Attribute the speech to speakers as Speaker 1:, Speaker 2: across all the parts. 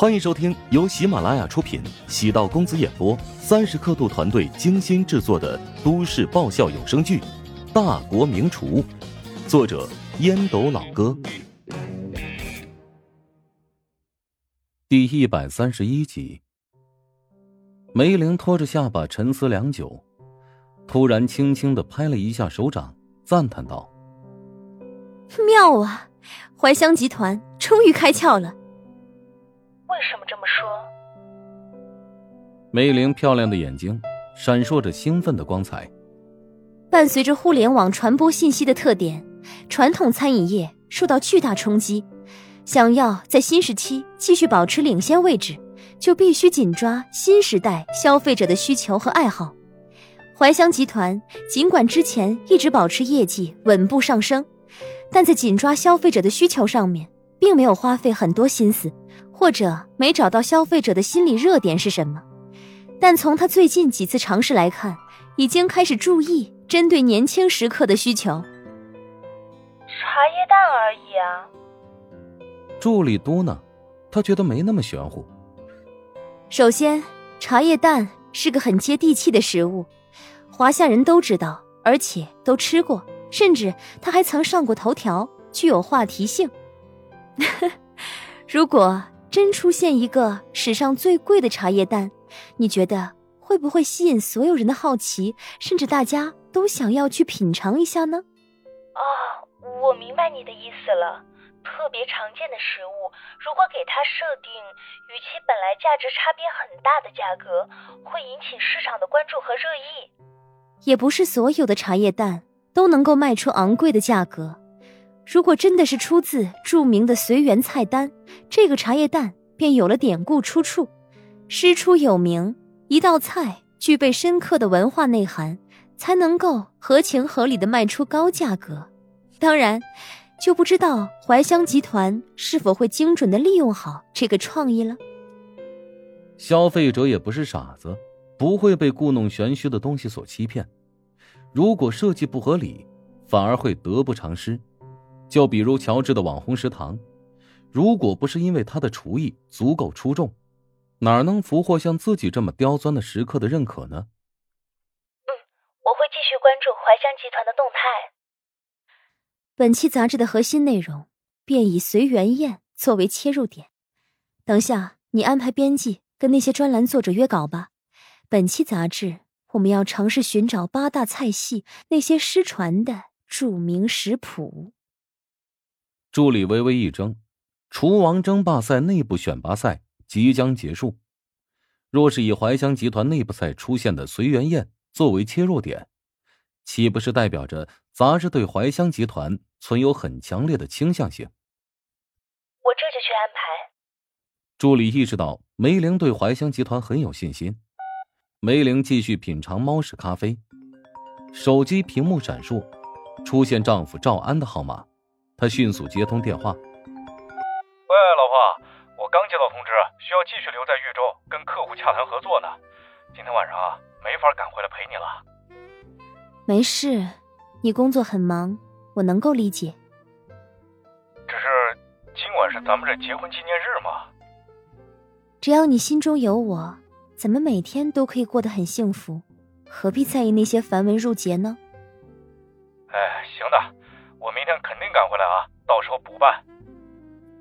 Speaker 1: 欢迎收听由喜马拉雅出品、喜道公子演播、三十刻度团队精心制作的都市爆笑有声剧《大国名厨》，作者烟斗老哥，第一百三十一集。梅玲拖着下巴沉思良久，突然轻轻的拍了一下手掌，赞叹道：“
Speaker 2: 妙啊！怀香集团终于开窍了。”
Speaker 3: 为什么这么说？
Speaker 1: 梅玲漂亮的眼睛闪烁着兴奋的光彩。
Speaker 2: 伴随着互联网传播信息的特点，传统餐饮业受到巨大冲击。想要在新时期继续保持领先位置，就必须紧抓新时代消费者的需求和爱好。怀香集团尽管之前一直保持业绩稳步上升，但在紧抓消费者的需求上面，并没有花费很多心思。或者没找到消费者的心理热点是什么，但从他最近几次尝试来看，已经开始注意针对年轻食客的需求。
Speaker 3: 茶叶蛋而已啊。
Speaker 1: 助理嘟囔，他觉得没那么玄乎。
Speaker 2: 首先，茶叶蛋是个很接地气的食物，华夏人都知道，而且都吃过，甚至他还曾上过头条，具有话题性。如果。真出现一个史上最贵的茶叶蛋，你觉得会不会吸引所有人的好奇，甚至大家都想要去品尝一下呢？
Speaker 3: 哦，我明白你的意思了。特别常见的食物，如果给它设定与其本来价值差别很大的价格，会引起市场的关注和热议。
Speaker 2: 也不是所有的茶叶蛋都能够卖出昂贵的价格。如果真的是出自著名的随园菜单，这个茶叶蛋便有了典故出处，师出有名。一道菜具备深刻的文化内涵，才能够合情合理的卖出高价格。当然，就不知道怀香集团是否会精准的利用好这个创意了。
Speaker 1: 消费者也不是傻子，不会被故弄玄虚的东西所欺骗。如果设计不合理，反而会得不偿失。就比如乔治的网红食堂，如果不是因为他的厨艺足够出众，哪能俘获像自己这么刁钻的食客的认可呢？
Speaker 3: 嗯，我会继续关注怀香集团的动态。
Speaker 2: 本期杂志的核心内容便以随缘宴作为切入点。等下你安排编辑跟那些专栏作者约稿吧。本期杂志我们要尝试寻找八大菜系那些失传的著名食谱。
Speaker 1: 助理微微一怔，厨王争霸赛内部选拔赛即将结束。若是以怀香集团内部赛出现的随缘宴作为切入点，岂不是代表着杂志对怀香集团存有很强烈的倾向性？
Speaker 3: 我这就去安排。
Speaker 1: 助理意识到梅玲对怀香集团很有信心。梅玲继续品尝猫屎咖啡，手机屏幕闪烁，出现丈夫赵安的号码。他迅速接通电话。喂，
Speaker 4: 老婆，我刚接到通知，需要继续留在豫州跟客户洽谈合作呢。今天晚上啊，没法赶回来陪你了。
Speaker 2: 没事，你工作很忙，我能够理解。
Speaker 4: 只是今晚是咱们这结婚纪念日嘛。
Speaker 2: 只要你心中有我，咱们每天都可以过得很幸福，何必在意那些繁文缛节呢？
Speaker 4: 哎，行的。我明天肯定赶回来啊，到时候补办。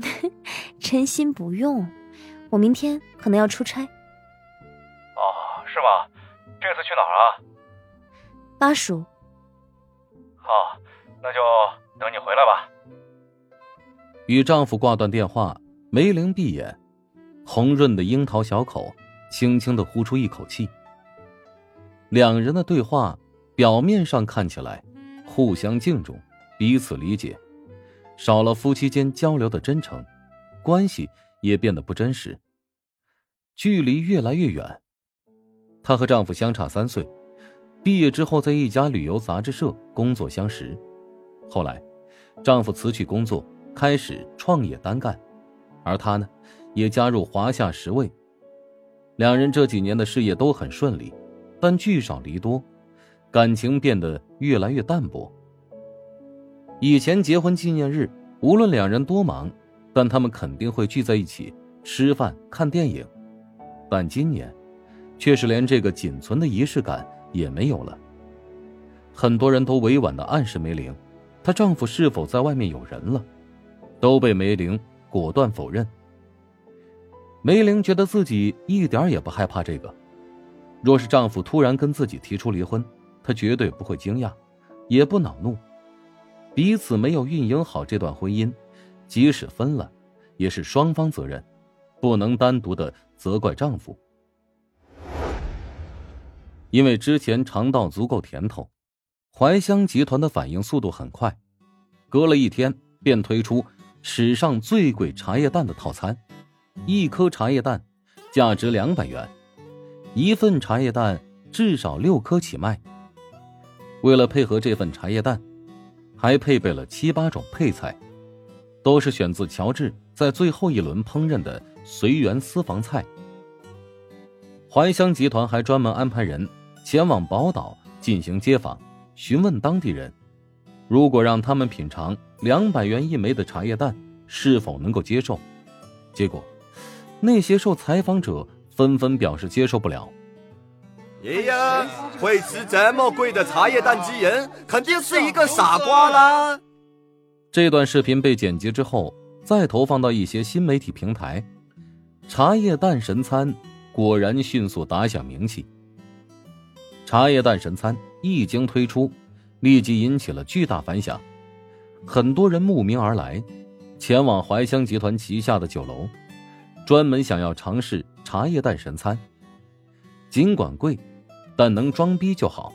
Speaker 2: 真心不用，我明天可能要出差。
Speaker 4: 哦，是吗？这次去哪儿啊？
Speaker 2: 巴蜀。
Speaker 4: 好，那就等你回来吧。
Speaker 1: 与丈夫挂断电话，梅玲闭眼，红润的樱桃小口，轻轻的呼出一口气。两人的对话表面上看起来互相敬重。彼此理解，少了夫妻间交流的真诚，关系也变得不真实，距离越来越远。她和丈夫相差三岁，毕业之后在一家旅游杂志社工作相识，后来，丈夫辞去工作，开始创业单干，而她呢，也加入华夏十位。两人这几年的事业都很顺利，但聚少离多，感情变得越来越淡薄。以前结婚纪念日，无论两人多忙，但他们肯定会聚在一起，吃饭、看电影，但今年，却是连这个仅存的仪式感也没有了。很多人都委婉的暗示梅玲，她丈夫是否在外面有人了，都被梅玲果断否认。梅玲觉得自己一点也不害怕这个，若是丈夫突然跟自己提出离婚，她绝对不会惊讶，也不恼怒。彼此没有运营好这段婚姻，即使分了，也是双方责任，不能单独的责怪丈夫。因为之前尝到足够甜头，怀香集团的反应速度很快，隔了一天便推出史上最贵茶叶蛋的套餐，一颗茶叶蛋价值两百元，一份茶叶蛋至少六颗起卖。为了配合这份茶叶蛋。还配备了七八种配菜，都是选自乔治在最后一轮烹饪的随缘私房菜。怀香集团还专门安排人前往宝岛进行街访，询问当地人，如果让他们品尝两百元一枚的茶叶蛋，是否能够接受？结果，那些受采访者纷纷表示接受不了。
Speaker 5: 爷爷会吃这么贵的茶叶蛋鸡人，肯定是一个傻瓜啦！
Speaker 1: 这段视频被剪辑之后，再投放到一些新媒体平台，茶叶蛋神餐果然迅速打响名气。茶叶蛋神餐一经推出，立即引起了巨大反响，很多人慕名而来，前往怀香集团旗下的酒楼，专门想要尝试茶叶蛋神餐。尽管贵。但能装逼就好。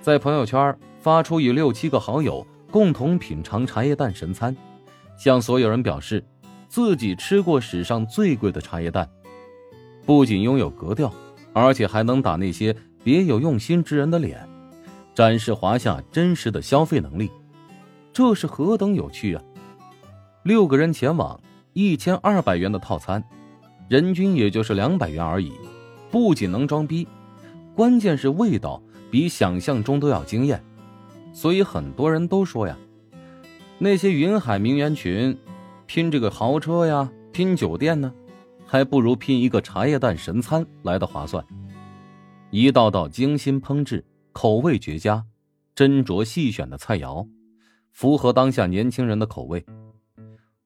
Speaker 1: 在朋友圈发出与六七个好友共同品尝茶叶蛋神餐，向所有人表示自己吃过史上最贵的茶叶蛋，不仅拥有格调，而且还能打那些别有用心之人的脸，展示华夏真实的消费能力。这是何等有趣啊！六个人前往一千二百元的套餐，人均也就是两百元而已，不仅能装逼。关键是味道比想象中都要惊艳，所以很多人都说呀，那些云海名媛群拼这个豪车呀，拼酒店呢，还不如拼一个茶叶蛋神餐来的划算。一道道精心烹制、口味绝佳、斟酌细选的菜肴，符合当下年轻人的口味。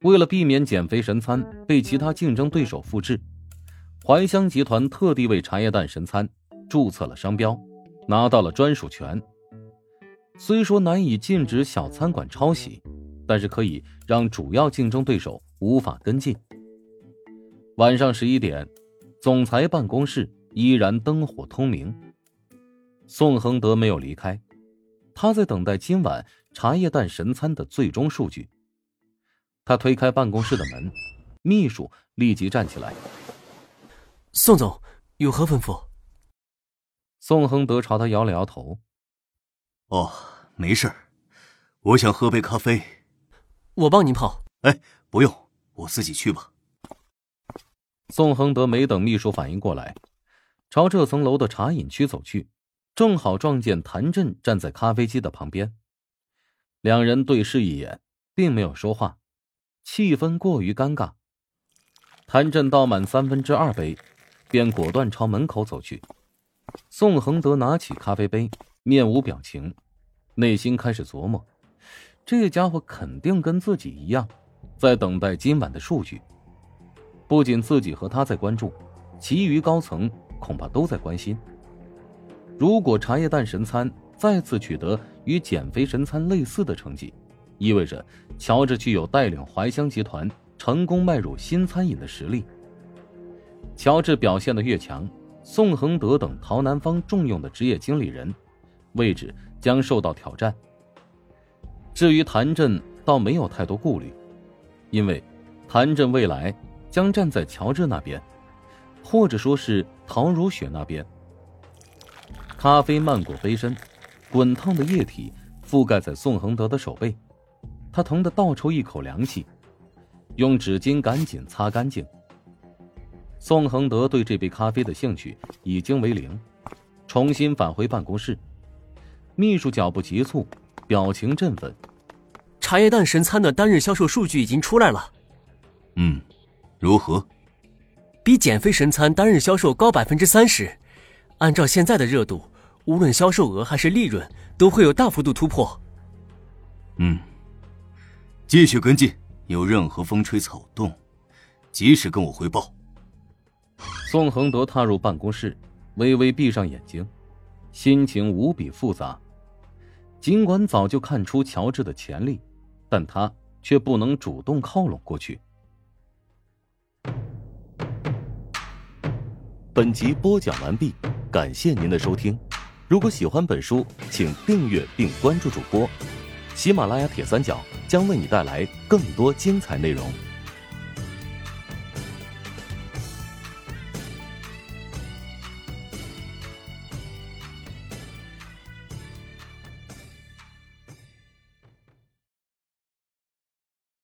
Speaker 1: 为了避免减肥神餐被其他竞争对手复制，怀香集团特地为茶叶蛋神餐。注册了商标，拿到了专属权。虽说难以禁止小餐馆抄袭，但是可以让主要竞争对手无法跟进。晚上十一点，总裁办公室依然灯火通明。宋恒德没有离开，他在等待今晚茶叶蛋神餐的最终数据。他推开办公室的门，秘书立即站起来：“
Speaker 6: 宋总，有何吩咐？”
Speaker 1: 宋亨德朝他摇了摇头。
Speaker 7: 哦，没事我想喝杯咖啡。
Speaker 6: 我帮您泡。
Speaker 7: 哎，不用，我自己去吧。
Speaker 1: 宋恒德没等秘书反应过来，朝这层楼的茶饮区走去，正好撞见谭震站在咖啡机的旁边。两人对视一眼，并没有说话，气氛过于尴尬。谭震倒满三分之二杯，便果断朝门口走去。宋恒德拿起咖啡杯，面无表情，内心开始琢磨：这家伙肯定跟自己一样，在等待今晚的数据。不仅自己和他在关注，其余高层恐怕都在关心。如果茶叶蛋神餐再次取得与减肥神餐类似的成绩，意味着乔治具有带领怀香集团成功迈入新餐饮的实力。乔治表现的越强。宋恒德等陶南方重用的职业经理人，位置将受到挑战。至于谭震，倒没有太多顾虑，因为谭震未来将站在乔治那边，或者说是陶如雪那边。咖啡漫过杯身，滚烫的液体覆盖在宋恒德的手背，他疼得倒抽一口凉气，用纸巾赶紧擦干净。宋恒德对这杯咖啡的兴趣已经为零，重新返回办公室。秘书脚步急促，表情振奋。
Speaker 6: 茶叶蛋神餐的单日销售数据已经出来了。
Speaker 7: 嗯，如何？
Speaker 6: 比减肥神餐单日销售高百分之三十。按照现在的热度，无论销售额还是利润，都会有大幅度突破。
Speaker 7: 嗯，继续跟进，有任何风吹草动，及时跟我汇报。
Speaker 1: 宋恒德踏入办公室，微微闭上眼睛，心情无比复杂。尽管早就看出乔治的潜力，但他却不能主动靠拢过去。
Speaker 8: 本集播讲完毕，感谢您的收听。如果喜欢本书，请订阅并关注主播。喜马拉雅铁三角将为你带来更多精彩内容。